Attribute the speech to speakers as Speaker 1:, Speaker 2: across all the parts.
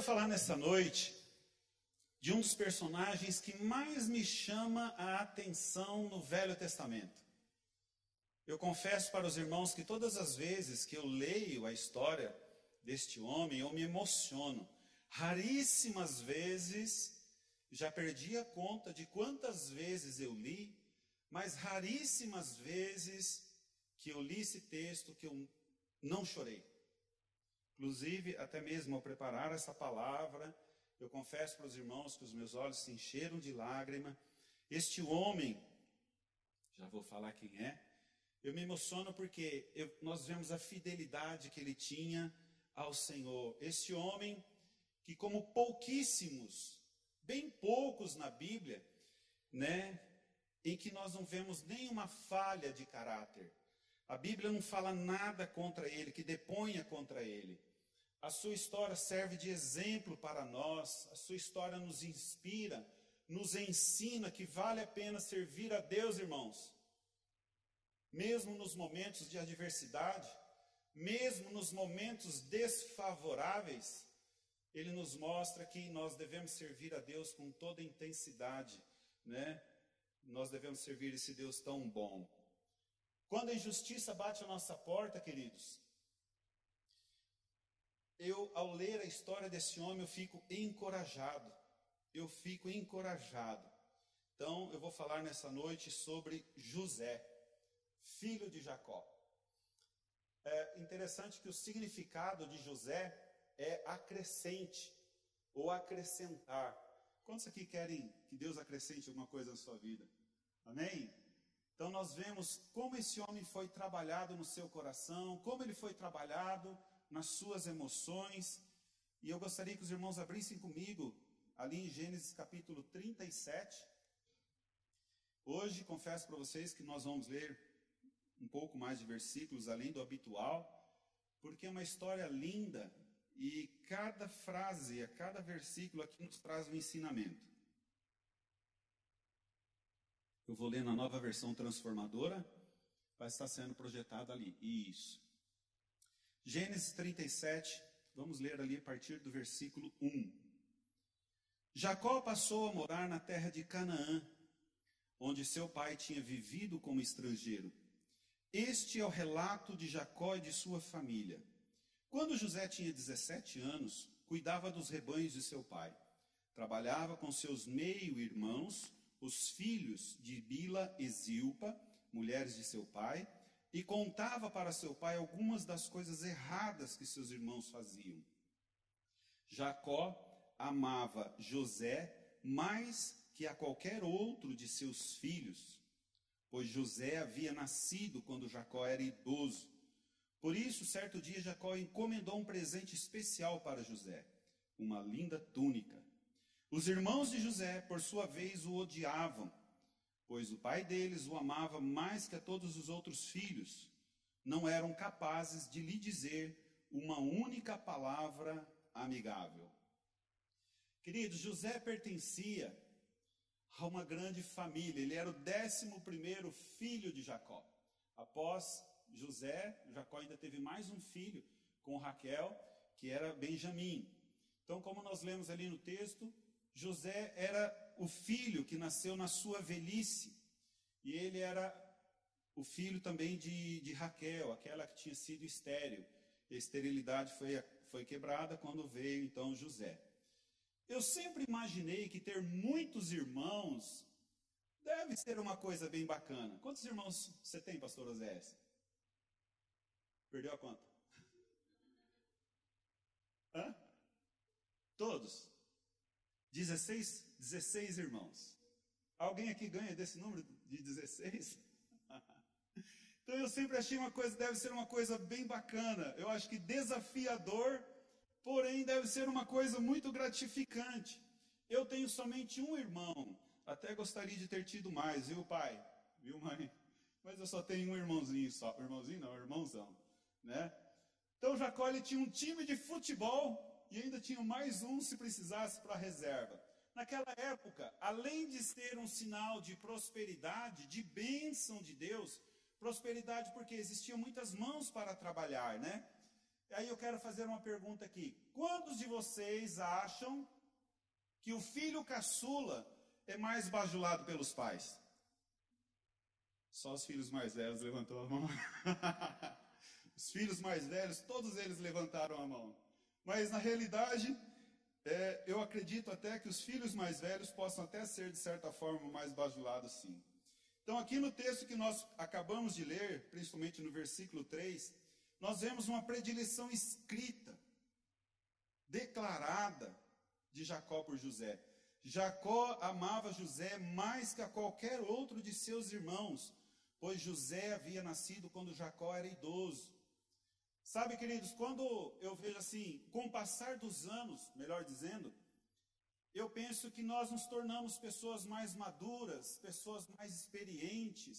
Speaker 1: quero falar nessa noite de um dos personagens que mais me chama a atenção no Velho Testamento. Eu confesso para os irmãos que todas as vezes que eu leio a história deste homem, eu me emociono. Raríssimas vezes, já perdi a conta de quantas vezes eu li, mas raríssimas vezes que eu li esse texto que eu não chorei. Inclusive, até mesmo ao preparar essa palavra, eu confesso para os irmãos que os meus olhos se encheram de lágrima. Este homem, já vou falar quem é, eu me emociono porque eu, nós vemos a fidelidade que ele tinha ao Senhor. Este homem que, como pouquíssimos, bem poucos na Bíblia, né, em que nós não vemos nenhuma falha de caráter. A Bíblia não fala nada contra ele, que deponha contra ele. A sua história serve de exemplo para nós, a sua história nos inspira, nos ensina que vale a pena servir a Deus, irmãos. Mesmo nos momentos de adversidade, mesmo nos momentos desfavoráveis, ele nos mostra que nós devemos servir a Deus com toda intensidade, né? Nós devemos servir esse Deus tão bom. Quando a injustiça bate a nossa porta, queridos, eu, ao ler a história desse homem, eu fico encorajado. Eu fico encorajado. Então, eu vou falar nessa noite sobre José, filho de Jacó. É interessante que o significado de José é acrescente ou acrescentar. Quantos aqui querem que Deus acrescente alguma coisa na sua vida? Amém? Então nós vemos como esse homem foi trabalhado no seu coração, como ele foi trabalhado nas suas emoções. E eu gostaria que os irmãos abrissem comigo ali em Gênesis capítulo 37. Hoje confesso para vocês que nós vamos ler um pouco mais de versículos além do habitual, porque é uma história linda e cada frase, a cada versículo aqui nos traz um ensinamento. Eu vou ler na nova versão transformadora, vai estar sendo projetado ali. Isso. Gênesis 37, vamos ler ali a partir do versículo 1. Jacó passou a morar na terra de Canaã, onde seu pai tinha vivido como estrangeiro. Este é o relato de Jacó e de sua família. Quando José tinha 17 anos, cuidava dos rebanhos de seu pai. Trabalhava com seus meio-irmãos, os filhos de Bila e Zilpa, mulheres de seu pai, e contava para seu pai algumas das coisas erradas que seus irmãos faziam. Jacó amava José mais que a qualquer outro de seus filhos, pois José havia nascido quando Jacó era idoso. Por isso, certo dia, Jacó encomendou um presente especial para José, uma linda túnica. Os irmãos de José, por sua vez, o odiavam pois o pai deles o amava mais que a todos os outros filhos, não eram capazes de lhe dizer uma única palavra amigável. Queridos, José pertencia a uma grande família, ele era o décimo primeiro filho de Jacó. Após José, Jacó ainda teve mais um filho com Raquel, que era Benjamim. Então, como nós lemos ali no texto, José era o filho que nasceu na sua velhice, e ele era o filho também de, de Raquel, aquela que tinha sido estéril. A esterilidade foi, foi quebrada quando veio então José. Eu sempre imaginei que ter muitos irmãos deve ser uma coisa bem bacana. Quantos irmãos você tem, pastor Osés? Perdeu a conta? Hã? Todos? 16, 16 irmãos. Alguém aqui ganha desse número de 16? então eu sempre achei uma coisa, deve ser uma coisa bem bacana. Eu acho que desafiador, porém deve ser uma coisa muito gratificante. Eu tenho somente um irmão. Até gostaria de ter tido mais, viu, pai? Viu, mãe? Mas eu só tenho um irmãozinho só. Irmãozinho não, irmãozão, né? Então Jacó tinha um time de futebol e ainda tinham mais um se precisasse para reserva. Naquela época, além de ser um sinal de prosperidade, de bênção de Deus, prosperidade porque existiam muitas mãos para trabalhar, né? Aí eu quero fazer uma pergunta aqui. Quantos de vocês acham que o filho caçula é mais bajulado pelos pais? Só os filhos mais velhos levantou a mão. os filhos mais velhos, todos eles levantaram a mão. Mas na realidade, é, eu acredito até que os filhos mais velhos possam até ser, de certa forma, mais bajulados sim. Então, aqui no texto que nós acabamos de ler, principalmente no versículo 3, nós vemos uma predileção escrita, declarada de Jacó por José. Jacó amava José mais que a qualquer outro de seus irmãos, pois José havia nascido quando Jacó era idoso. Sabe, queridos, quando eu vejo assim, com o passar dos anos, melhor dizendo, eu penso que nós nos tornamos pessoas mais maduras, pessoas mais experientes,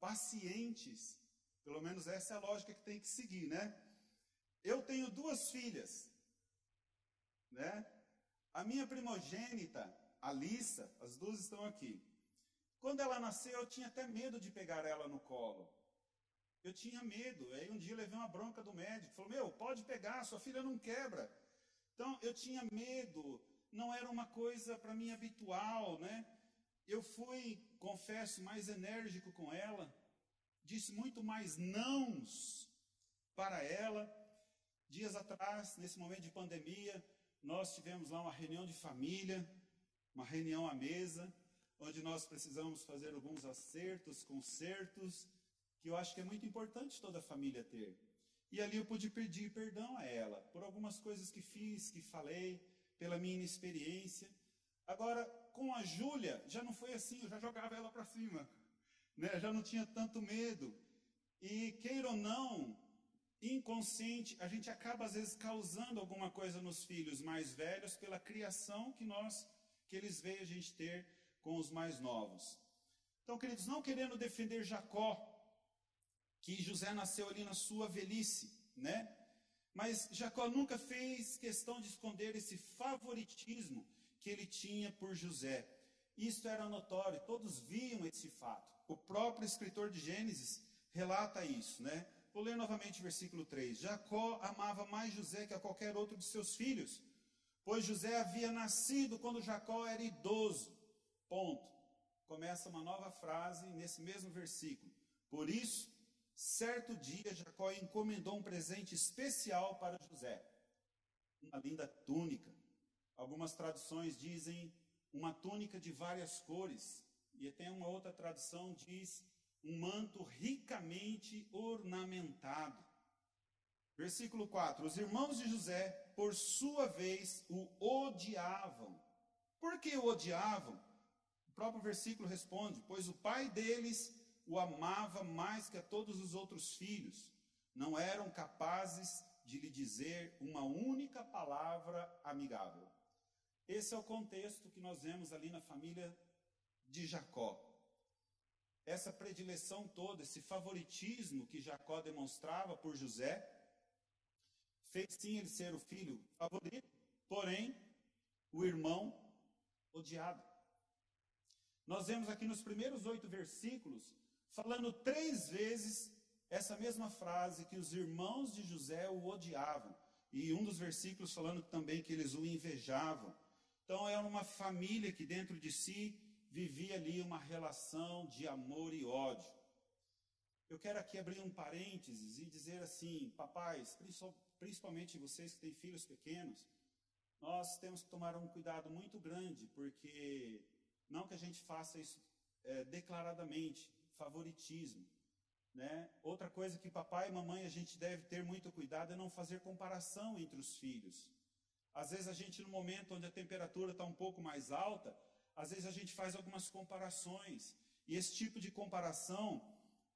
Speaker 1: pacientes. Pelo menos essa é a lógica que tem que seguir, né? Eu tenho duas filhas, né? A minha primogênita, Alissa, as duas estão aqui. Quando ela nasceu, eu tinha até medo de pegar ela no colo. Eu tinha medo. Aí um dia eu levei uma bronca do médico. Falou: Meu, pode pegar, sua filha não quebra. Então eu tinha medo. Não era uma coisa para mim habitual, né? Eu fui, confesso, mais enérgico com ela. Disse muito mais nãos para ela. Dias atrás, nesse momento de pandemia, nós tivemos lá uma reunião de família, uma reunião à mesa, onde nós precisamos fazer alguns acertos, consertos, que eu acho que é muito importante toda família ter. E ali eu pude pedir perdão a ela por algumas coisas que fiz, que falei, pela minha inexperiência. Agora, com a Júlia, já não foi assim, eu já jogava ela para cima, né? já não tinha tanto medo. E queira ou não, inconsciente, a gente acaba às vezes causando alguma coisa nos filhos mais velhos pela criação que nós que eles veem a gente ter com os mais novos. Então, queridos, não querendo defender Jacó, que José nasceu ali na sua velhice, né? Mas Jacó nunca fez questão de esconder esse favoritismo que ele tinha por José. Isso era notório, todos viam esse fato. O próprio escritor de Gênesis relata isso, né? Vou ler novamente o versículo 3. Jacó amava mais José que a qualquer outro de seus filhos, pois José havia nascido quando Jacó era idoso. Ponto. Começa uma nova frase nesse mesmo versículo. Por isso, certo dia, Jacó encomendou um presente especial para José. Uma linda túnica. Algumas traduções dizem uma túnica de várias cores. E tem uma outra tradução diz um manto ricamente ornamentado. Versículo 4: Os irmãos de José, por sua vez, o odiavam. Por que o odiavam? O próprio versículo responde: Pois o pai deles o amava mais que a todos os outros filhos. Não eram capazes de lhe dizer uma única palavra amigável. Esse é o contexto que nós vemos ali na família de Jacó essa predileção toda, esse favoritismo que Jacó demonstrava por José, fez sim ele ser o filho favorito, porém, o irmão odiado. Nós vemos aqui nos primeiros oito versículos, falando três vezes essa mesma frase, que os irmãos de José o odiavam. E um dos versículos falando também que eles o invejavam. Então, é uma família que dentro de si vivia ali uma relação de amor e ódio. Eu quero aqui abrir um parênteses e dizer assim, papais, principalmente vocês que têm filhos pequenos, nós temos que tomar um cuidado muito grande, porque não que a gente faça isso é, declaradamente, favoritismo. Né? Outra coisa que papai e mamãe a gente deve ter muito cuidado é não fazer comparação entre os filhos. Às vezes a gente, no momento onde a temperatura está um pouco mais alta, às vezes a gente faz algumas comparações, e esse tipo de comparação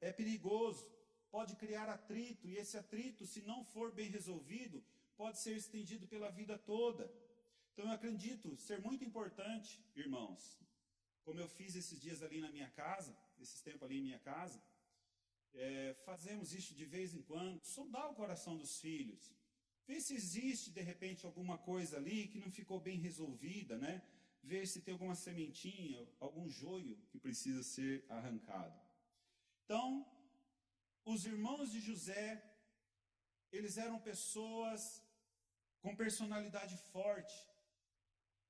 Speaker 1: é perigoso, pode criar atrito, e esse atrito, se não for bem resolvido, pode ser estendido pela vida toda. Então eu acredito ser muito importante, irmãos, como eu fiz esses dias ali na minha casa, esses tempos ali em minha casa, é, fazemos isso de vez em quando, sondar o coração dos filhos, ver se existe de repente alguma coisa ali que não ficou bem resolvida, né? ver se tem alguma sementinha, algum joio que precisa ser arrancado. Então, os irmãos de José Eles eram pessoas com personalidade forte.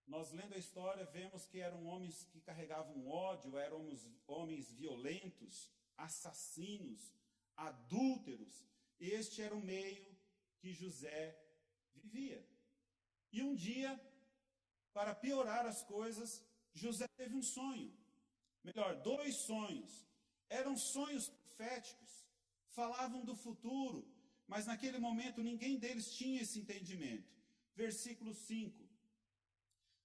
Speaker 1: Nós lendo a história vemos que eram homens que carregavam ódio, eram homens violentos, assassinos, adúlteros. Este era o meio que José vivia. E um dia, para piorar as coisas, José teve um sonho. Melhor, dois sonhos. Eram sonhos proféticos, falavam do futuro, mas naquele momento ninguém deles tinha esse entendimento. Versículo 5.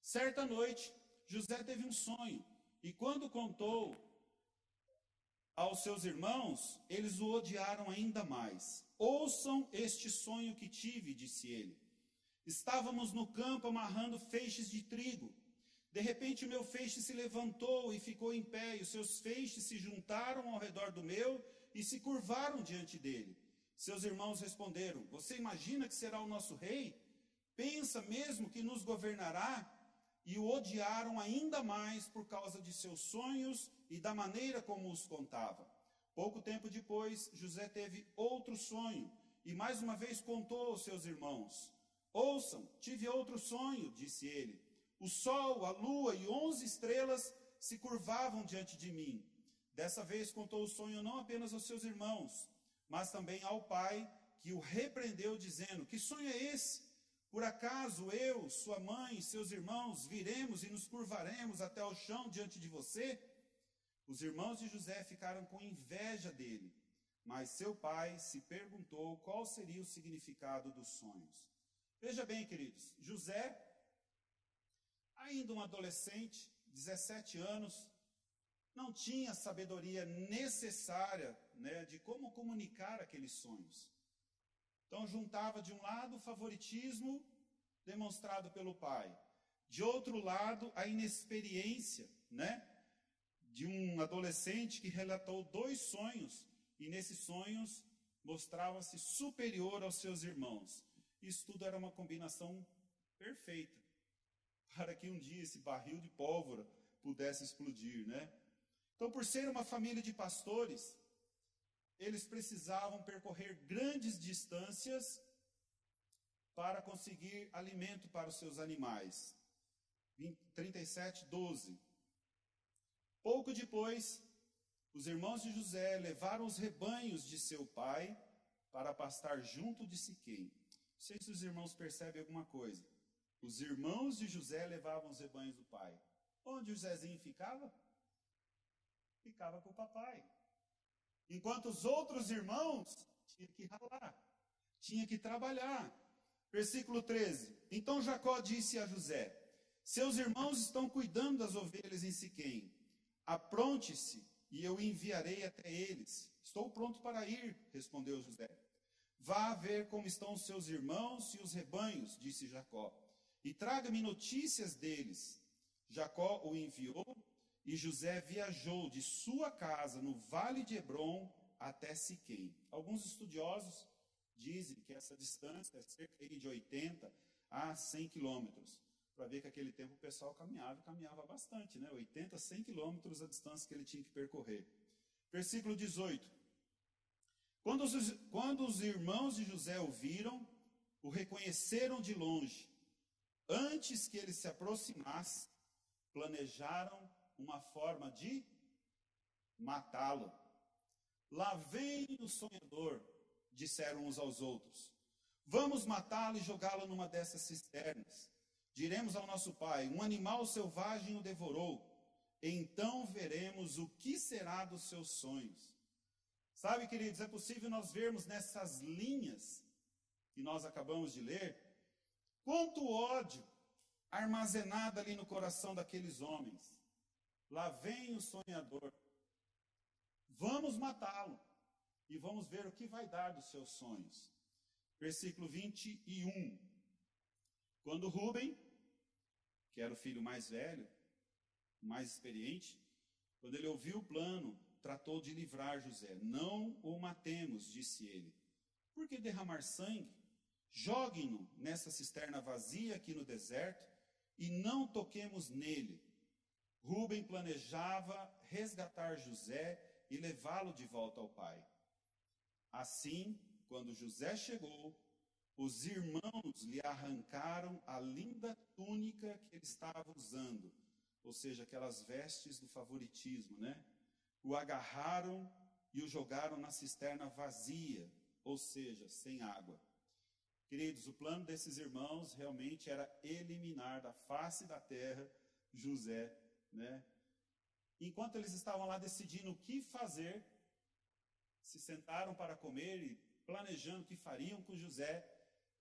Speaker 1: Certa noite, José teve um sonho, e quando contou aos seus irmãos, eles o odiaram ainda mais. Ouçam este sonho que tive, disse ele. Estávamos no campo amarrando feixes de trigo. De repente, o meu feixe se levantou e ficou em pé, e os seus feixes se juntaram ao redor do meu e se curvaram diante dele. Seus irmãos responderam: Você imagina que será o nosso rei? Pensa mesmo que nos governará? E o odiaram ainda mais por causa de seus sonhos e da maneira como os contava. Pouco tempo depois, José teve outro sonho e mais uma vez contou aos seus irmãos. Ouçam, tive outro sonho, disse ele. O sol, a lua e onze estrelas se curvavam diante de mim. Dessa vez contou o sonho não apenas aos seus irmãos, mas também ao pai, que o repreendeu, dizendo: Que sonho é esse? Por acaso eu, sua mãe seus irmãos viremos e nos curvaremos até o chão diante de você? Os irmãos de José ficaram com inveja dele, mas seu pai se perguntou qual seria o significado dos sonhos. Veja bem, queridos, José, ainda um adolescente, 17 anos, não tinha sabedoria necessária né, de como comunicar aqueles sonhos. Então, juntava de um lado o favoritismo demonstrado pelo pai, de outro lado, a inexperiência né, de um adolescente que relatou dois sonhos, e nesses sonhos mostrava-se superior aos seus irmãos. Isso tudo era uma combinação perfeita para que um dia esse barril de pólvora pudesse explodir, né? Então, por ser uma família de pastores, eles precisavam percorrer grandes distâncias para conseguir alimento para os seus animais. 37, 12. Pouco depois, os irmãos de José levaram os rebanhos de seu pai para pastar junto de Siquém sei se os irmãos percebem alguma coisa. Os irmãos de José levavam os rebanhos do pai. Onde o Zezinho ficava? Ficava com o papai. Enquanto os outros irmãos tinham que ralar, tinham que trabalhar. Versículo 13. Então Jacó disse a José: Seus irmãos estão cuidando das ovelhas em Siquém. Apronte-se e eu enviarei até eles. Estou pronto para ir, respondeu José. Vá ver como estão os seus irmãos e os rebanhos, disse Jacó, e traga-me notícias deles. Jacó o enviou e José viajou de sua casa no vale de Hebron até Siquém. Alguns estudiosos dizem que essa distância é cerca de 80 a 100 quilômetros. Para ver que aquele tempo o pessoal caminhava e caminhava bastante, né? 80, 100 quilômetros a distância que ele tinha que percorrer. Versículo 18. Quando os, quando os irmãos de José o viram, o reconheceram de longe. Antes que ele se aproximasse, planejaram uma forma de matá-lo. Lá vem o sonhador, disseram uns aos outros. Vamos matá-lo e jogá-lo numa dessas cisternas. Diremos ao nosso pai: um animal selvagem o devorou. Então veremos o que será dos seus sonhos. Sabe, queridos, é possível nós vermos nessas linhas que nós acabamos de ler, quanto ódio armazenado ali no coração daqueles homens. Lá vem o sonhador. Vamos matá-lo e vamos ver o que vai dar dos seus sonhos. Versículo 21. Quando Rubem, que era o filho mais velho, mais experiente, quando ele ouviu o plano tratou de livrar José. Não o matemos, disse ele. Por que derramar sangue? Joguem-no nessa cisterna vazia aqui no deserto e não toquemos nele. Rubem planejava resgatar José e levá-lo de volta ao pai. Assim, quando José chegou, os irmãos lhe arrancaram a linda túnica que ele estava usando, ou seja, aquelas vestes do favoritismo, né? O agarraram e o jogaram na cisterna vazia, ou seja, sem água. Queridos, o plano desses irmãos realmente era eliminar da face da terra José, né? Enquanto eles estavam lá decidindo o que fazer, se sentaram para comer e planejando o que fariam com José,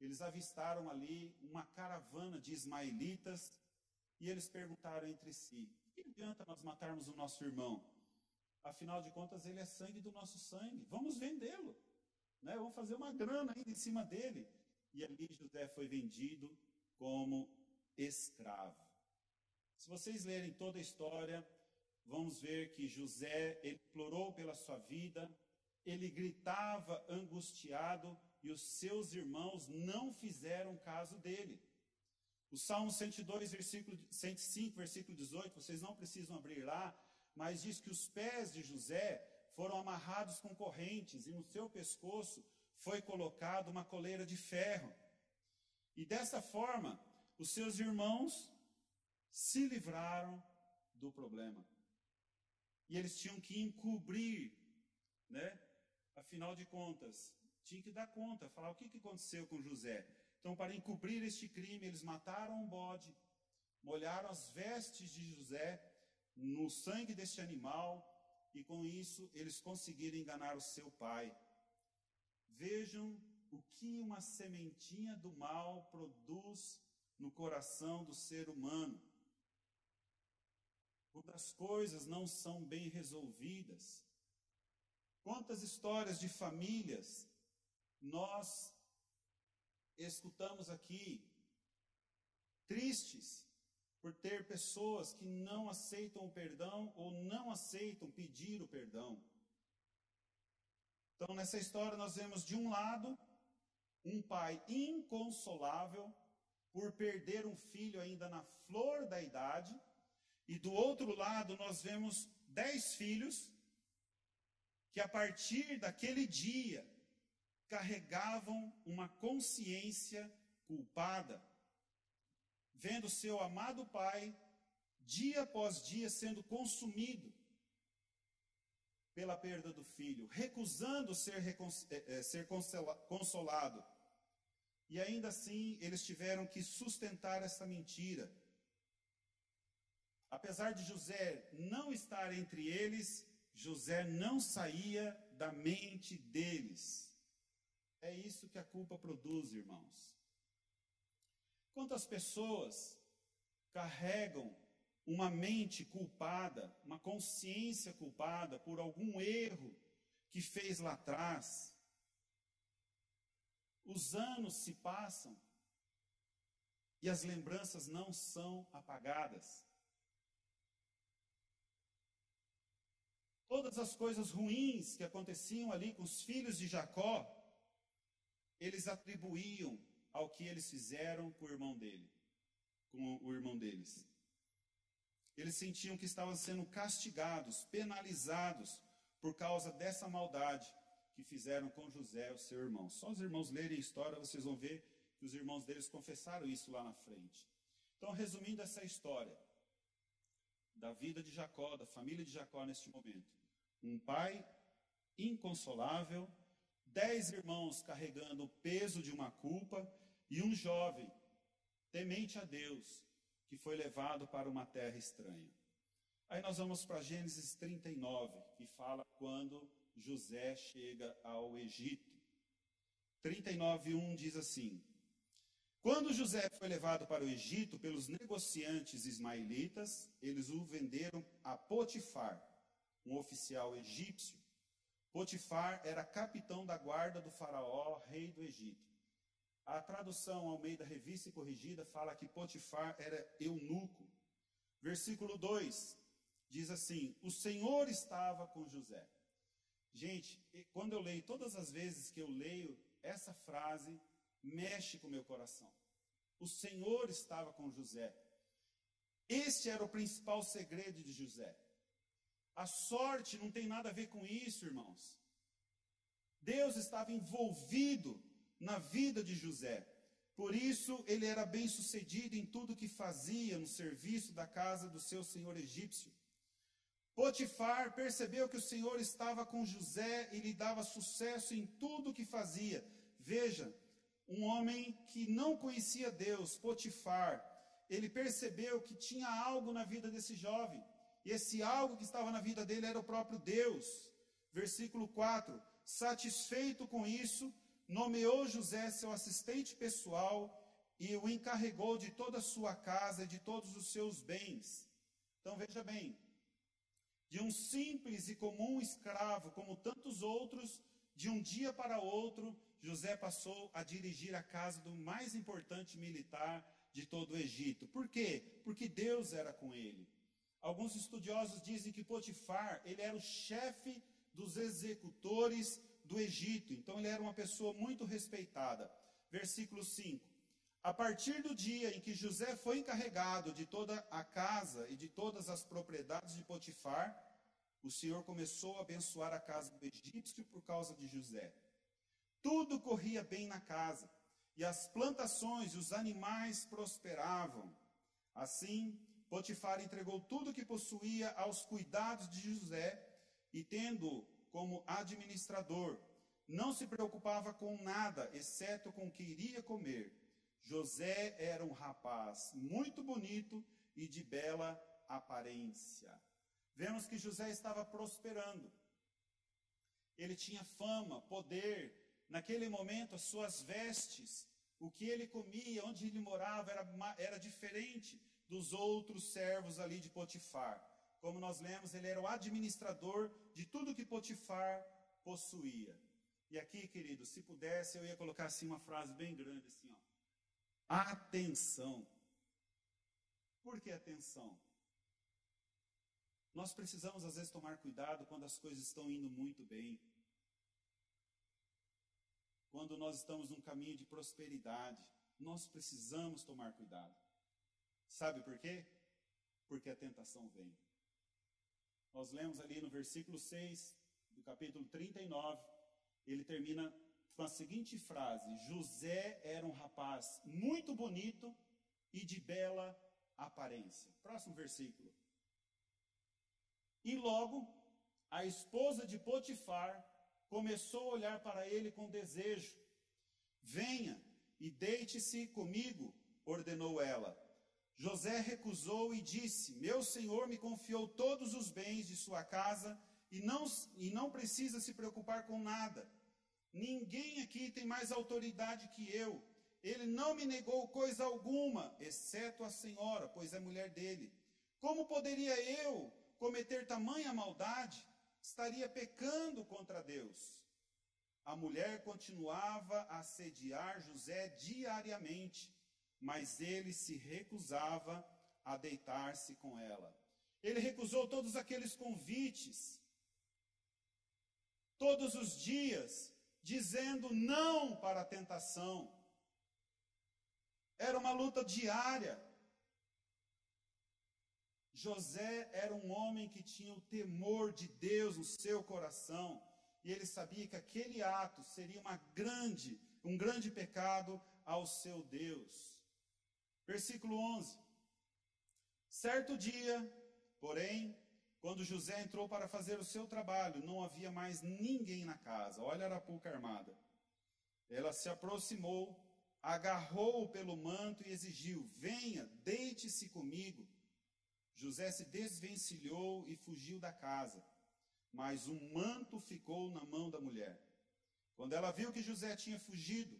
Speaker 1: eles avistaram ali uma caravana de ismaelitas e eles perguntaram entre si: que adianta nós matarmos o nosso irmão? Afinal de contas, ele é sangue do nosso sangue. Vamos vendê-lo. Né? Vamos fazer uma grana ainda em cima dele. E ali José foi vendido como escravo. Se vocês lerem toda a história, vamos ver que José ele implorou pela sua vida, ele gritava angustiado e os seus irmãos não fizeram caso dele. O Salmo 102, versículo 105, versículo 18, vocês não precisam abrir lá, mas diz que os pés de José foram amarrados com correntes e no seu pescoço foi colocado uma coleira de ferro. E dessa forma, os seus irmãos se livraram do problema. E eles tinham que encobrir, né? Afinal de contas, tinha que dar conta, falar o que, que aconteceu com José. Então, para encobrir este crime, eles mataram um bode, molharam as vestes de José no sangue deste animal, e com isso eles conseguiram enganar o seu pai. Vejam o que uma sementinha do mal produz no coração do ser humano. Quando as coisas não são bem resolvidas. Quantas histórias de famílias nós escutamos aqui, tristes por ter pessoas que não aceitam o perdão ou não aceitam pedir o perdão. Então, nessa história, nós vemos de um lado um pai inconsolável por perder um filho ainda na flor da idade, e do outro lado, nós vemos dez filhos que, a partir daquele dia, carregavam uma consciência culpada vendo seu amado pai, dia após dia, sendo consumido pela perda do filho, recusando ser, é, é, ser consolado. E ainda assim, eles tiveram que sustentar essa mentira. Apesar de José não estar entre eles, José não saía da mente deles. É isso que a culpa produz, irmãos. Quantas pessoas carregam uma mente culpada, uma consciência culpada por algum erro que fez lá atrás? Os anos se passam e as lembranças não são apagadas. Todas as coisas ruins que aconteciam ali com os filhos de Jacó, eles atribuíam ao que eles fizeram com o irmão dele, com o irmão deles. Eles sentiam que estavam sendo castigados, penalizados por causa dessa maldade que fizeram com José, o seu irmão. Só os irmãos lerem a história, vocês vão ver que os irmãos deles confessaram isso lá na frente. Então, resumindo essa história da vida de Jacó, da família de Jacó neste momento. Um pai inconsolável, dez irmãos carregando o peso de uma culpa e um jovem, temente a Deus, que foi levado para uma terra estranha. Aí nós vamos para Gênesis 39, que fala quando José chega ao Egito. 39:1 diz assim: Quando José foi levado para o Egito pelos negociantes ismaelitas, eles o venderam a Potifar, um oficial egípcio. Potifar era capitão da guarda do faraó, rei do Egito. A tradução ao meio da revista e corrigida fala que Potifar era eunuco. Versículo 2 diz assim: O Senhor estava com José. Gente, quando eu leio, todas as vezes que eu leio essa frase, mexe com o meu coração. O Senhor estava com José. Este era o principal segredo de José. A sorte não tem nada a ver com isso, irmãos. Deus estava envolvido na vida de José. Por isso, ele era bem sucedido em tudo que fazia no serviço da casa do seu senhor egípcio. Potifar percebeu que o Senhor estava com José e lhe dava sucesso em tudo que fazia. Veja, um homem que não conhecia Deus, Potifar, ele percebeu que tinha algo na vida desse jovem. E esse algo que estava na vida dele era o próprio Deus. Versículo 4: Satisfeito com isso, nomeou José seu assistente pessoal e o encarregou de toda a sua casa e de todos os seus bens. Então veja bem, de um simples e comum escravo, como tantos outros, de um dia para outro, José passou a dirigir a casa do mais importante militar de todo o Egito. Por quê? Porque Deus era com ele. Alguns estudiosos dizem que Potifar, ele era o chefe dos executores do Egito. Então ele era uma pessoa muito respeitada. Versículo 5. A partir do dia em que José foi encarregado de toda a casa e de todas as propriedades de Potifar, o Senhor começou a abençoar a casa do egípcio por causa de José. Tudo corria bem na casa, e as plantações e os animais prosperavam. Assim, Potifar entregou tudo que possuía aos cuidados de José e, tendo como administrador, não se preocupava com nada, exceto com o que iria comer. José era um rapaz muito bonito e de bela aparência. Vemos que José estava prosperando. Ele tinha fama, poder. Naquele momento, as suas vestes, o que ele comia, onde ele morava, era, era diferente dos outros servos ali de Potifar. Como nós lemos, ele era o administrador de tudo que Potifar possuía. E aqui, querido, se pudesse, eu ia colocar assim uma frase bem grande assim, ó. Atenção. Por que atenção? Nós precisamos às vezes tomar cuidado quando as coisas estão indo muito bem. Quando nós estamos num caminho de prosperidade, nós precisamos tomar cuidado. Sabe por quê? Porque a tentação vem. Nós lemos ali no versículo 6 do capítulo 39, ele termina com a seguinte frase: José era um rapaz muito bonito e de bela aparência. Próximo versículo. E logo a esposa de Potifar começou a olhar para ele com desejo. Venha e deite-se comigo, ordenou ela. José recusou e disse: Meu senhor me confiou todos os bens de sua casa e não, e não precisa se preocupar com nada. Ninguém aqui tem mais autoridade que eu. Ele não me negou coisa alguma, exceto a senhora, pois é mulher dele. Como poderia eu cometer tamanha maldade? Estaria pecando contra Deus. A mulher continuava a assediar José diariamente mas ele se recusava a deitar-se com ela. Ele recusou todos aqueles convites, todos os dias, dizendo não para a tentação. Era uma luta diária. José era um homem que tinha o temor de Deus no seu coração, e ele sabia que aquele ato seria uma grande, um grande pecado ao seu Deus. Versículo 11. Certo dia, porém, quando José entrou para fazer o seu trabalho, não havia mais ninguém na casa. Olha a arapuca armada. Ela se aproximou, agarrou-o pelo manto e exigiu: Venha, deite-se comigo. José se desvencilhou e fugiu da casa. Mas um manto ficou na mão da mulher. Quando ela viu que José tinha fugido,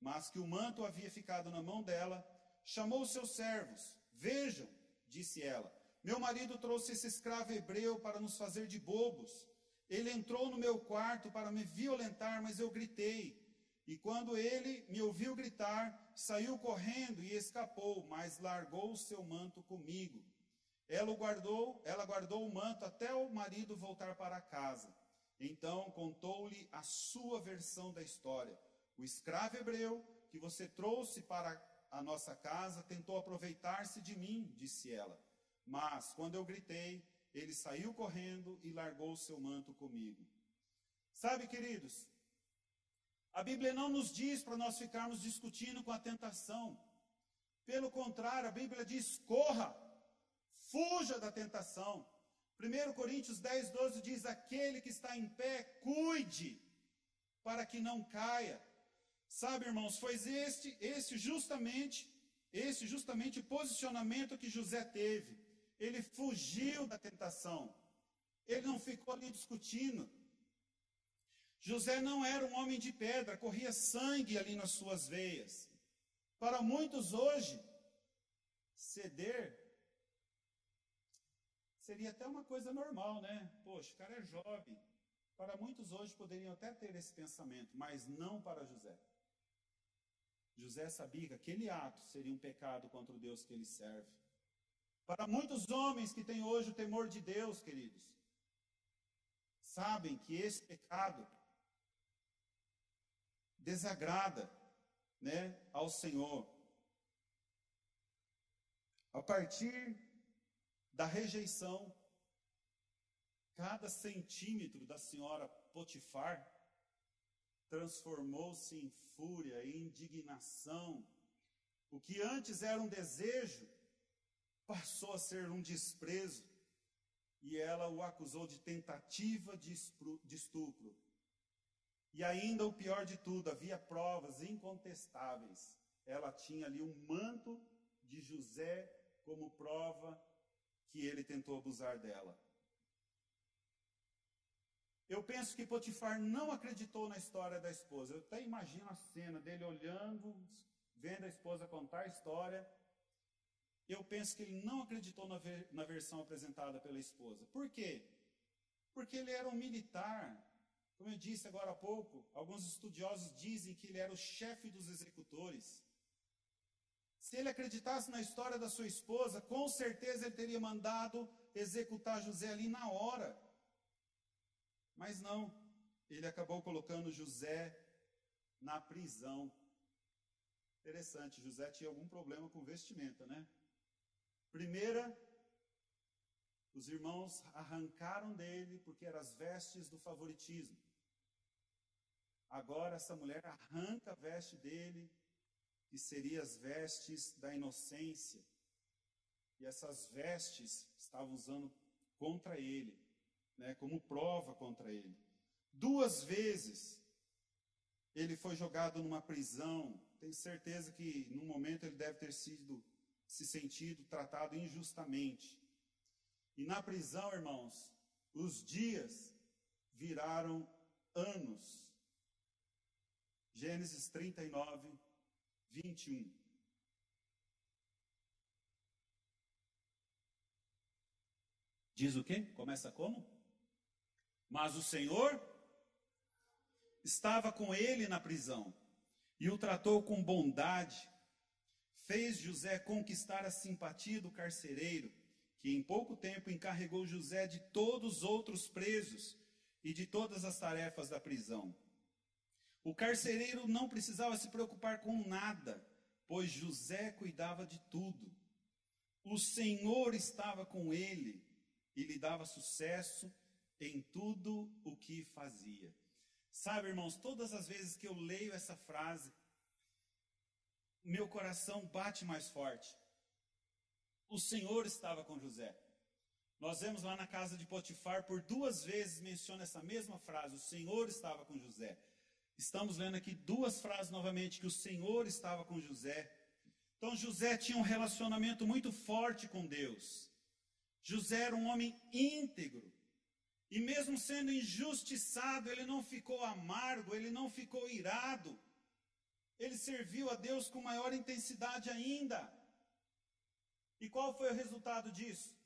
Speaker 1: mas que o manto havia ficado na mão dela, chamou seus servos. Vejam, disse ela, meu marido trouxe esse escravo hebreu para nos fazer de bobos. Ele entrou no meu quarto para me violentar, mas eu gritei. E quando ele me ouviu gritar, saiu correndo e escapou, mas largou o seu manto comigo. Ela guardou, ela guardou o manto até o marido voltar para casa. Então contou-lhe a sua versão da história. O escravo hebreu que você trouxe para a nossa casa tentou aproveitar-se de mim, disse ela. Mas, quando eu gritei, ele saiu correndo e largou seu manto comigo. Sabe, queridos, A Bíblia não nos diz para nós ficarmos discutindo com a tentação. Pelo contrário, a Bíblia diz: corra, fuja da tentação. 1 Coríntios 10, 12 diz: aquele que está em pé, cuide, para que não caia. Sabe, irmãos, foi este, esse justamente, esse justamente o posicionamento que José teve. Ele fugiu da tentação. Ele não ficou ali discutindo. José não era um homem de pedra, corria sangue ali nas suas veias. Para muitos hoje, ceder seria até uma coisa normal, né? Poxa, o cara é jovem. Para muitos hoje poderiam até ter esse pensamento, mas não para José. José sabia que aquele ato seria um pecado contra o Deus que ele serve. Para muitos homens que têm hoje o temor de Deus, queridos, sabem que esse pecado desagrada, né, ao Senhor. A partir da rejeição, cada centímetro da senhora Potifar transformou-se em fúria e indignação. O que antes era um desejo passou a ser um desprezo. E ela o acusou de tentativa de estupro. E ainda o pior de tudo, havia provas incontestáveis. Ela tinha ali um manto de José como prova que ele tentou abusar dela. Eu penso que Potifar não acreditou na história da esposa. Eu até imagino a cena dele olhando, vendo a esposa contar a história. Eu penso que ele não acreditou na, ver, na versão apresentada pela esposa. Por quê? Porque ele era um militar como eu disse agora há pouco, alguns estudiosos dizem que ele era o chefe dos executores. Se ele acreditasse na história da sua esposa, com certeza ele teria mandado executar José ali na hora. Mas não, ele acabou colocando José na prisão. Interessante, José tinha algum problema com vestimenta, né? Primeira, os irmãos arrancaram dele porque eram as vestes do favoritismo. Agora essa mulher arranca a veste dele, que seria as vestes da inocência. E essas vestes estavam usando contra ele, né, como prova contra ele. Duas vezes ele foi jogado numa prisão. Tenho certeza que no momento ele deve ter sido se sentido tratado injustamente. E na prisão, irmãos, os dias viraram anos. Gênesis 39, 21. Diz o quê? Começa como? Mas o Senhor estava com ele na prisão e o tratou com bondade. Fez José conquistar a simpatia do carcereiro, que em pouco tempo encarregou José de todos os outros presos e de todas as tarefas da prisão. O carcereiro não precisava se preocupar com nada, pois José cuidava de tudo. O Senhor estava com ele e lhe dava sucesso em tudo o que fazia. Sabe, irmãos, todas as vezes que eu leio essa frase, meu coração bate mais forte. O Senhor estava com José. Nós vemos lá na casa de Potifar, por duas vezes menciona essa mesma frase: o Senhor estava com José. Estamos lendo aqui duas frases novamente que o Senhor estava com José. Então José tinha um relacionamento muito forte com Deus. José era um homem íntegro. E mesmo sendo injustiçado, ele não ficou amargo, ele não ficou irado. Ele serviu a Deus com maior intensidade ainda. E qual foi o resultado disso?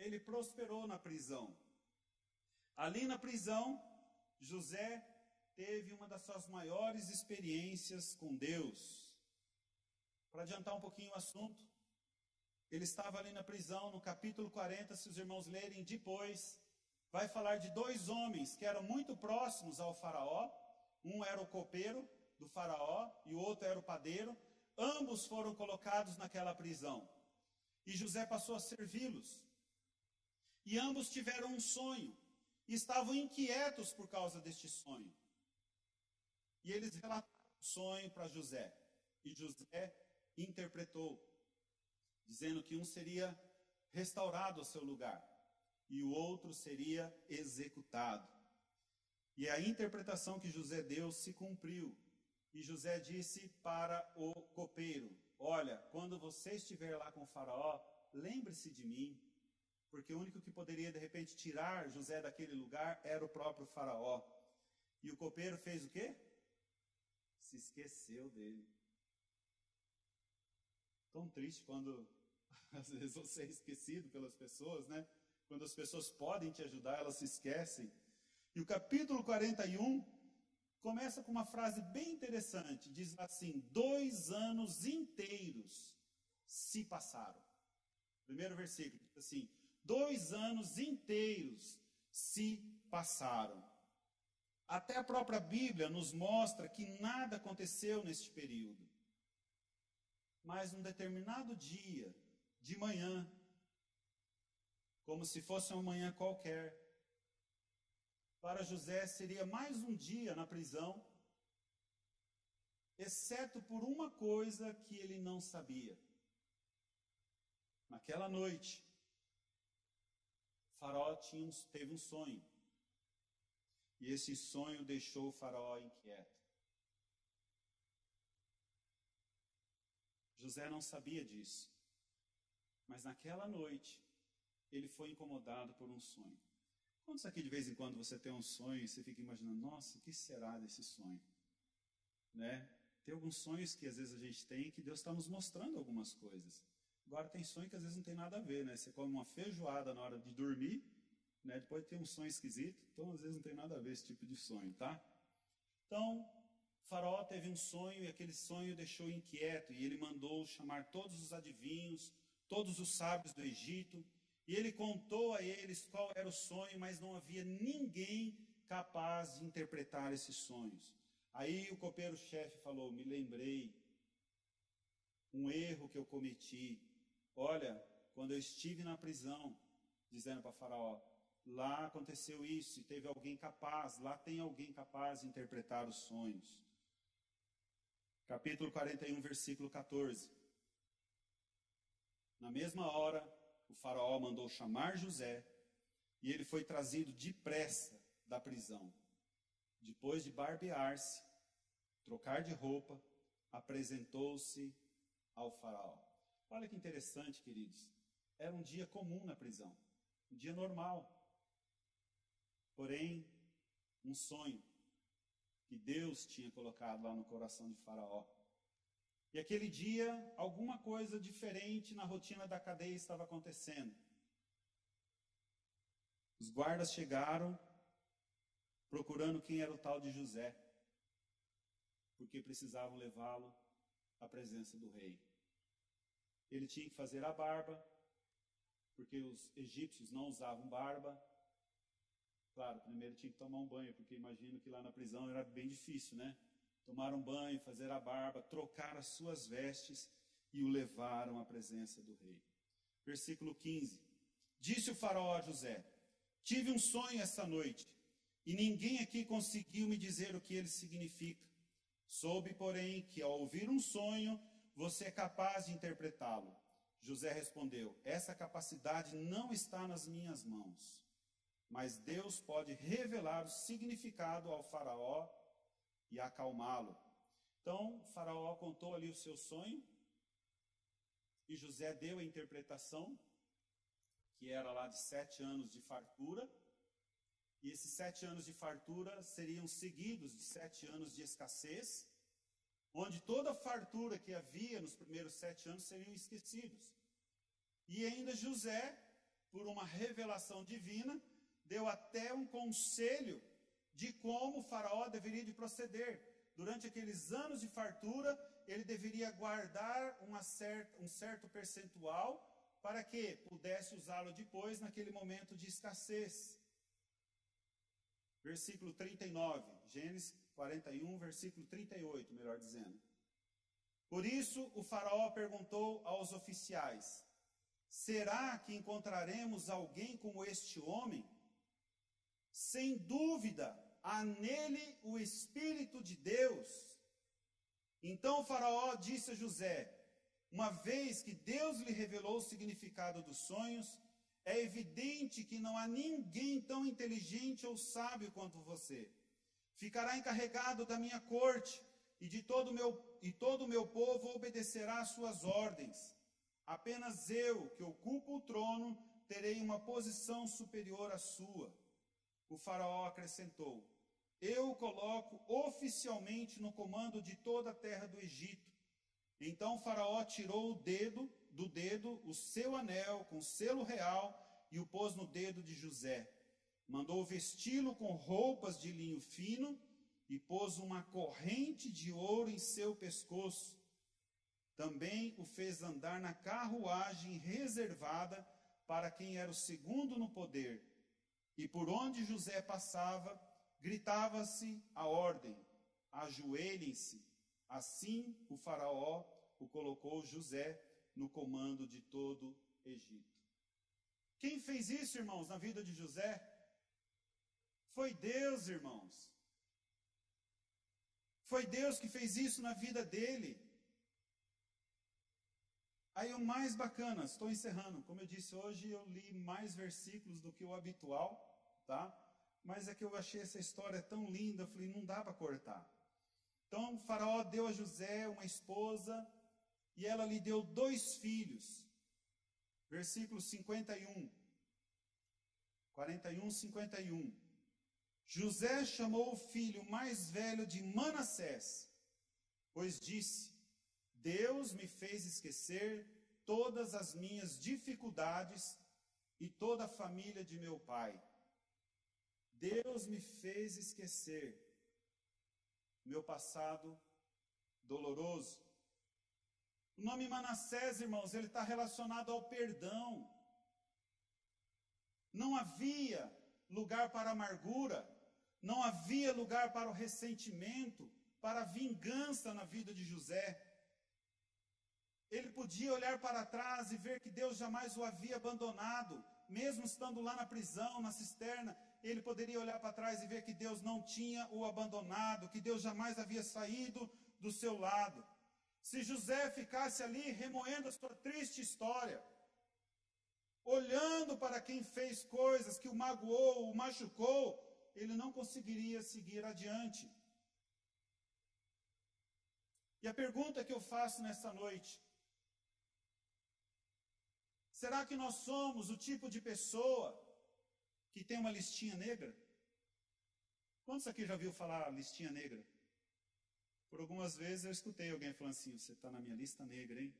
Speaker 1: Ele prosperou na prisão. Ali na prisão, José teve uma das suas maiores experiências com Deus. Para adiantar um pouquinho o assunto, ele estava ali na prisão, no capítulo 40, se os irmãos lerem depois, vai falar de dois homens que eram muito próximos ao Faraó. Um era o copeiro do Faraó e o outro era o padeiro. Ambos foram colocados naquela prisão. E José passou a servi-los. E ambos tiveram um sonho. E estavam inquietos por causa deste sonho. E eles relataram o sonho para José. E José interpretou, dizendo que um seria restaurado ao seu lugar e o outro seria executado. E a interpretação que José deu se cumpriu. E José disse para o copeiro: Olha, quando você estiver lá com o Faraó, lembre-se de mim, porque o único que poderia de repente tirar José daquele lugar era o próprio Faraó. E o copeiro fez o quê? Se esqueceu dele. Tão triste quando às vezes você é esquecido pelas pessoas, né? Quando as pessoas podem te ajudar, elas se esquecem. E o capítulo 41 começa com uma frase bem interessante. Diz assim: Dois anos inteiros se passaram. Primeiro versículo diz assim: Dois anos inteiros se passaram. Até a própria Bíblia nos mostra que nada aconteceu neste período. Mas num determinado dia, de manhã, como se fosse uma manhã qualquer. Para José seria mais um dia na prisão, exceto por uma coisa que ele não sabia. Naquela noite, Faraó tinha, teve um sonho. E esse sonho deixou o Faraó inquieto. José não sabia disso. Mas naquela noite, ele foi incomodado por um sonho. Quantos aqui de vez em quando você tem um sonho e você fica imaginando, nossa, o que será desse sonho? Né? Tem alguns sonhos que às vezes a gente tem que Deus está nos mostrando algumas coisas. Agora tem sonho que às vezes não tem nada a ver, né? Você come uma feijoada na hora de dormir, né? Depois tem um sonho esquisito, então às vezes não tem nada a ver esse tipo de sonho, tá? Então, Faraó teve um sonho e aquele sonho deixou inquieto e ele mandou chamar todos os adivinhos, todos os sábios do Egito e ele contou a eles qual era o sonho, mas não havia ninguém capaz de interpretar esses sonhos. Aí o copeiro-chefe falou: Me lembrei um erro que eu cometi. Olha, quando eu estive na prisão, dizendo para Faraó: Lá aconteceu isso e teve alguém capaz, lá tem alguém capaz de interpretar os sonhos. Capítulo 41, versículo 14. Na mesma hora, o faraó mandou chamar José e ele foi trazido depressa da prisão. Depois de barbear-se, trocar de roupa, apresentou-se ao faraó. Olha que interessante, queridos. Era um dia comum na prisão, um dia normal. Porém, um sonho que Deus tinha colocado lá no coração de Faraó. E aquele dia, alguma coisa diferente na rotina da cadeia estava acontecendo. Os guardas chegaram procurando quem era o tal de José, porque precisavam levá-lo à presença do rei. Ele tinha que fazer a barba, porque os egípcios não usavam barba. Claro, primeiro tinha que tomar um banho, porque imagino que lá na prisão era bem difícil, né? Tomar um banho, fazer a barba, trocar as suas vestes e o levaram à presença do rei. Versículo 15: Disse o faraó a José: Tive um sonho esta noite, e ninguém aqui conseguiu me dizer o que ele significa. Soube, porém, que ao ouvir um sonho, você é capaz de interpretá-lo. José respondeu: Essa capacidade não está nas minhas mãos, mas Deus pode revelar o significado ao Faraó e acalmá-lo. Então, Faraó contou ali o seu sonho e José deu a interpretação, que era lá de sete anos de fartura. E esses sete anos de fartura seriam seguidos de sete anos de escassez, onde toda a fartura que havia nos primeiros sete anos seriam esquecidos. E ainda José, por uma revelação divina, deu até um conselho de como o faraó deveria de proceder. Durante aqueles anos de fartura, ele deveria guardar certa, um certo percentual para que pudesse usá-lo depois naquele momento de escassez. Versículo 39, Gênesis 41, versículo 38, melhor dizendo. Por isso o faraó perguntou aos oficiais: Será que encontraremos alguém como este homem? Sem dúvida, há nele o Espírito de Deus. Então Faraó disse a José: Uma vez que Deus lhe revelou o significado dos sonhos, é evidente que não há ninguém tão inteligente ou sábio quanto você. Ficará encarregado da minha corte e de todo meu e todo o meu povo obedecerá às suas ordens. Apenas eu, que ocupo o trono, terei uma posição superior à sua. O faraó acrescentou: Eu o coloco oficialmente no comando de toda a terra do Egito. Então faraó tirou o dedo do dedo o seu anel com selo real e o pôs no dedo de José. Mandou vesti-lo com roupas de linho fino e pôs uma corrente de ouro em seu pescoço. Também o fez andar na carruagem reservada para quem era o segundo no poder. E por onde José passava, gritava-se a ordem: ajoelhem-se. Assim o Faraó o colocou José no comando de todo Egito. Quem fez isso, irmãos, na vida de José? Foi Deus, irmãos. Foi Deus que fez isso na vida dele. Aí o mais bacana, estou encerrando. Como eu disse hoje, eu li mais versículos do que o habitual, tá? Mas é que eu achei essa história tão linda, eu falei, não dá para cortar. Então, faraó deu a José uma esposa, e ela lhe deu dois filhos. Versículo 51. 41, 51. José chamou o filho mais velho de Manassés, pois disse: Deus me fez esquecer todas as minhas dificuldades e toda a família de meu pai. Deus me fez esquecer meu passado doloroso. O nome Manassés, irmãos, ele está relacionado ao perdão. Não havia lugar para amargura, não havia lugar para o ressentimento, para a vingança na vida de José. Ele podia olhar para trás e ver que Deus jamais o havia abandonado, mesmo estando lá na prisão, na cisterna, ele poderia olhar para trás e ver que Deus não tinha o abandonado, que Deus jamais havia saído do seu lado. Se José ficasse ali remoendo a sua triste história, olhando para quem fez coisas que o magoou, o machucou, ele não conseguiria seguir adiante. E a pergunta que eu faço nessa noite: será que nós somos o tipo de pessoa que tem uma listinha negra? Quantos aqui já viu falar listinha negra? Por algumas vezes eu escutei alguém falando assim: você está na minha lista negra, hein?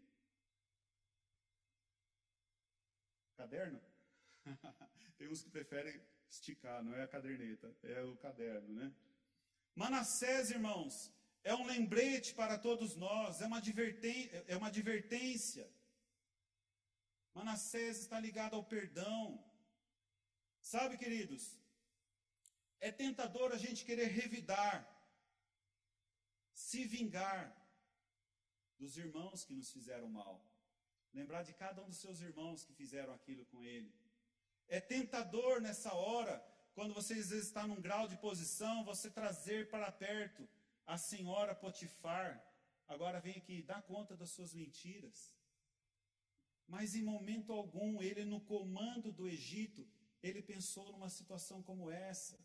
Speaker 1: Caderno? Tem uns que preferem esticar, não é a caderneta, é o caderno, né? Manassés, irmãos, é um lembrete para todos nós, é uma, é uma advertência. Manassés está ligado ao perdão. Sabe, queridos, é tentador a gente querer revidar se vingar dos irmãos que nos fizeram mal. Lembrar de cada um dos seus irmãos que fizeram aquilo com ele. É tentador nessa hora, quando você às vezes está num grau de posição, você trazer para perto a senhora Potifar. Agora vem aqui, dá conta das suas mentiras. Mas em momento algum, ele no comando do Egito, ele pensou numa situação como essa.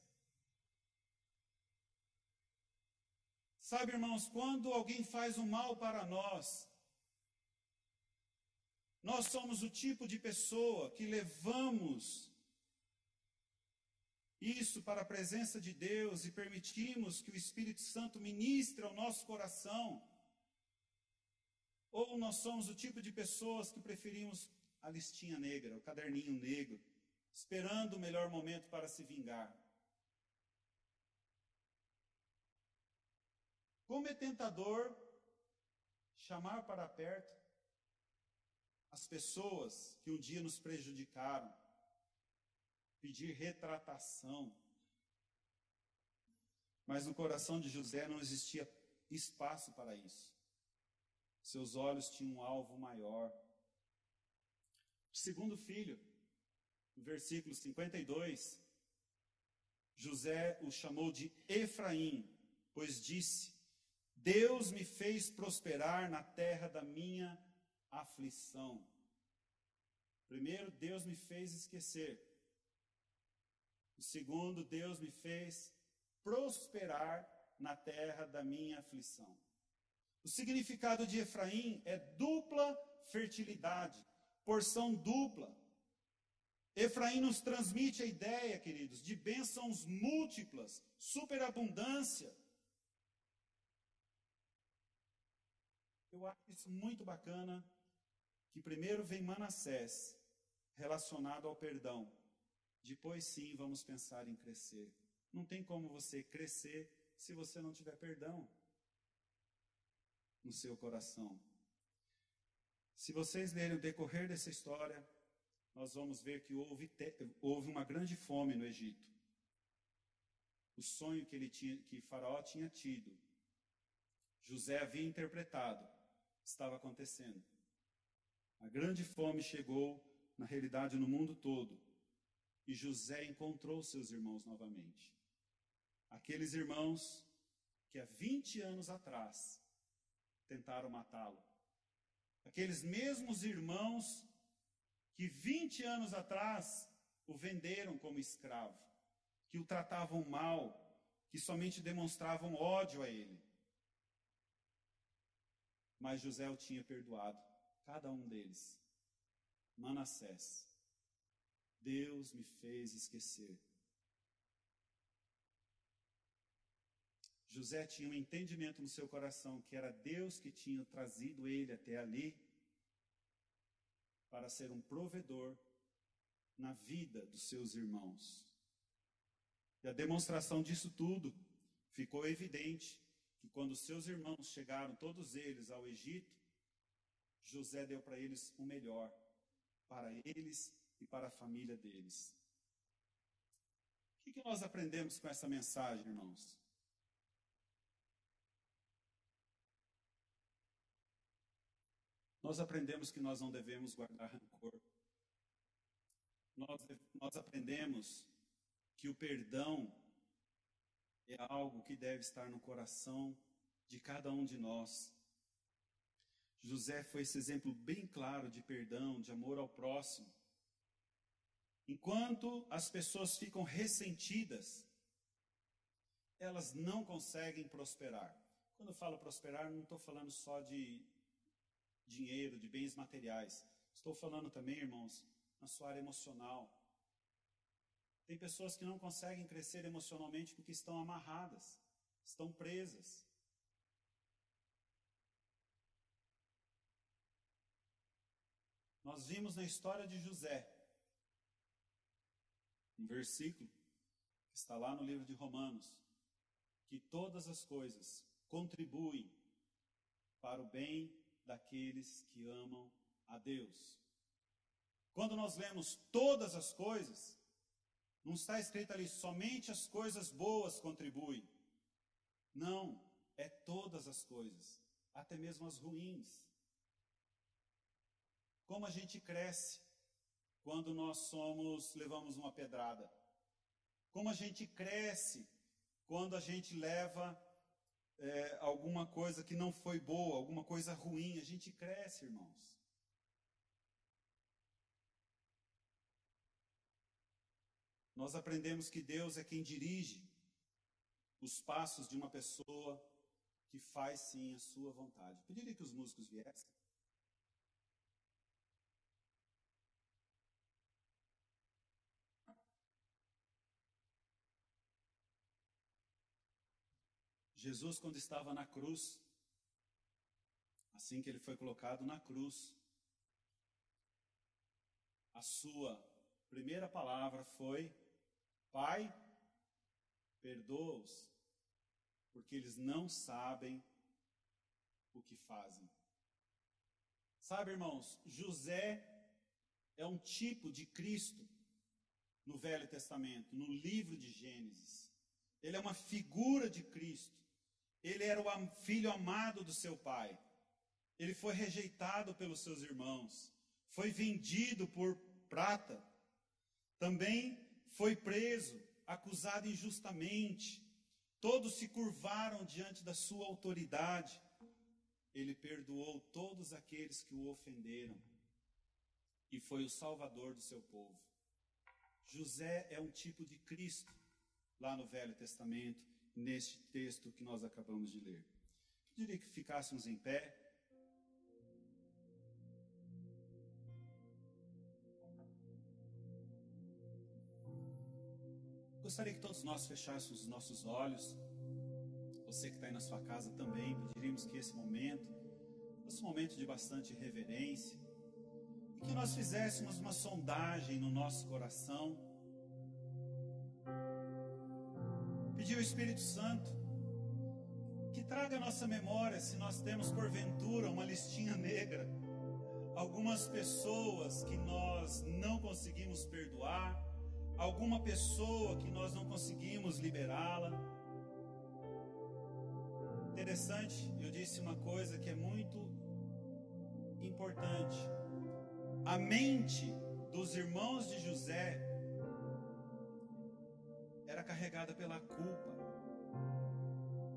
Speaker 1: Sabe, irmãos, quando alguém faz o mal para nós, nós somos o tipo de pessoa que levamos isso para a presença de Deus e permitimos que o Espírito Santo ministre ao nosso coração. Ou nós somos o tipo de pessoas que preferimos a listinha negra, o caderninho negro, esperando o melhor momento para se vingar. Como é tentador chamar para perto as pessoas que um dia nos prejudicaram, pedir retratação. Mas no coração de José não existia espaço para isso. Seus olhos tinham um alvo maior. O segundo filho, versículo 52, José o chamou de Efraim, pois disse: Deus me fez prosperar na terra da minha aflição. Primeiro, Deus me fez esquecer. O segundo, Deus me fez prosperar na terra da minha aflição. O significado de Efraim é dupla fertilidade, porção dupla. Efraim nos transmite a ideia, queridos, de bênçãos múltiplas, superabundância. Eu acho isso muito bacana, que primeiro vem Manassés, relacionado ao perdão. Depois sim vamos pensar em crescer. Não tem como você crescer se você não tiver perdão no seu coração. Se vocês lerem o decorrer dessa história, nós vamos ver que houve, houve uma grande fome no Egito. O sonho que, ele tinha, que Faraó tinha tido, José havia interpretado, estava acontecendo. A grande fome chegou, na realidade, no mundo todo. E José encontrou seus irmãos novamente. Aqueles irmãos que há 20 anos atrás tentaram matá-lo. Aqueles mesmos irmãos que 20 anos atrás o venderam como escravo, que o tratavam mal, que somente demonstravam ódio a ele. Mas José o tinha perdoado, cada um deles. Manassés, Deus me fez esquecer. José tinha um entendimento no seu coração que era Deus que tinha trazido ele até ali para ser um provedor na vida dos seus irmãos. E a demonstração disso tudo ficou evidente que quando seus irmãos chegaram, todos eles, ao Egito, José deu para eles o melhor, para eles e para a família deles. O que, nós aprendemos com essa mensagem, irmãos? Nós aprendemos que nós não devemos guardar rancor. Nós, nós aprendemos que o perdão é algo que deve estar no coração de cada um de nós. José foi esse exemplo bem claro de perdão, de amor ao próximo. Enquanto as pessoas ficam ressentidas, elas não conseguem prosperar. Quando eu falo prosperar, não estou falando só de dinheiro, de bens materiais. Estou falando também, irmãos, na sua área emocional. Tem pessoas que não conseguem crescer emocionalmente porque estão amarradas, estão presas. Nós vimos na história de José, um versículo que está lá no livro de Romanos, que todas as coisas contribuem para o bem daqueles que amam a Deus. Quando nós lemos todas as coisas, não está escrito ali somente as coisas boas contribuem. Não, é todas as coisas, até mesmo as ruins. Como a gente cresce quando nós somos levamos uma pedrada? Como a gente cresce quando a gente leva é, alguma coisa que não foi boa, alguma coisa ruim, a gente cresce, irmãos. Nós aprendemos que Deus é quem dirige os passos de uma pessoa que faz sim a sua vontade. Pediria que os músicos viessem. Jesus, quando estava na cruz, assim que ele foi colocado na cruz, a sua primeira palavra foi: Pai, perdoa-os, porque eles não sabem o que fazem. Sabe, irmãos, José é um tipo de Cristo no Velho Testamento, no livro de Gênesis. Ele é uma figura de Cristo. Ele era o filho amado do seu pai. Ele foi rejeitado pelos seus irmãos. Foi vendido por prata. Também foi preso, acusado injustamente, todos se curvaram diante da sua autoridade. Ele perdoou todos aqueles que o ofenderam e foi o salvador do seu povo. José é um tipo de Cristo lá no Velho Testamento, neste texto que nós acabamos de ler. Eu diria que ficássemos em pé. Gostaria que todos nós fechássemos os nossos olhos. Você que está aí na sua casa também, pediríamos que esse momento fosse um momento de bastante reverência e que nós fizéssemos uma sondagem no nosso coração. Ao Espírito Santo que traga à nossa memória se nós temos porventura uma listinha negra, algumas pessoas que nós não conseguimos perdoar alguma pessoa que nós não conseguimos liberá-la. Interessante, eu disse uma coisa que é muito importante. A mente dos irmãos de José carregada pela culpa.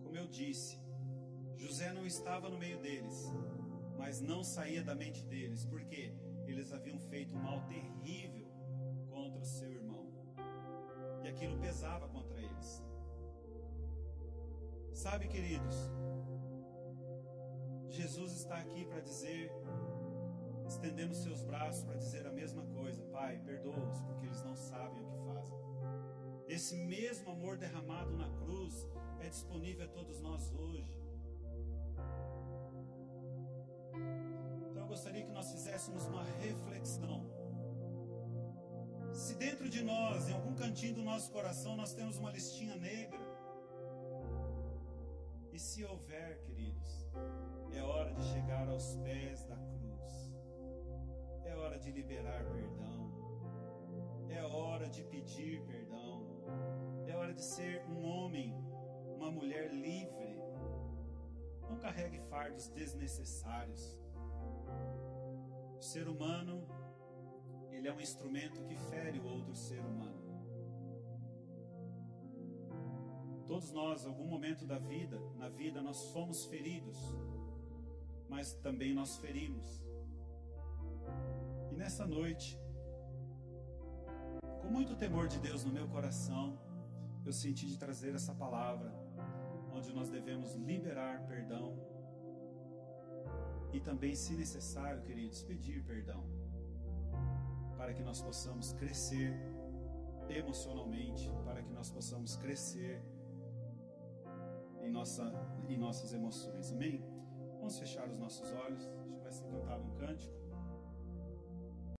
Speaker 1: Como eu disse, José não estava no meio deles, mas não saía da mente deles, porque eles haviam feito um mal terrível contra o seu irmão e aquilo pesava contra eles. Sabe, queridos, Jesus está aqui para dizer, estendendo seus braços para dizer a mesma coisa: Pai, perdoa-os, porque Esse mesmo amor derramado na cruz é disponível a todos nós hoje. Então eu gostaria que nós fizéssemos uma reflexão. Se dentro de nós, em algum cantinho do nosso coração, nós temos uma listinha negra, e se houver, queridos, é hora de chegar aos pés da cruz, é hora de liberar perdão, é hora de pedir perdão, é hora de ser um homem, uma mulher livre. Não carregue fardos desnecessários. O ser humano ele é um instrumento que fere o outro ser humano. Todos nós, algum momento da vida, na vida, nós fomos feridos, mas também nós ferimos. E nessa noite, com muito temor de Deus no meu coração, eu senti de trazer essa palavra, onde nós devemos liberar perdão e também, se necessário, queridos, pedir perdão para que nós possamos crescer emocionalmente, para que nós possamos crescer em, nossa, em nossas emoções. Amém? Vamos fechar os nossos olhos.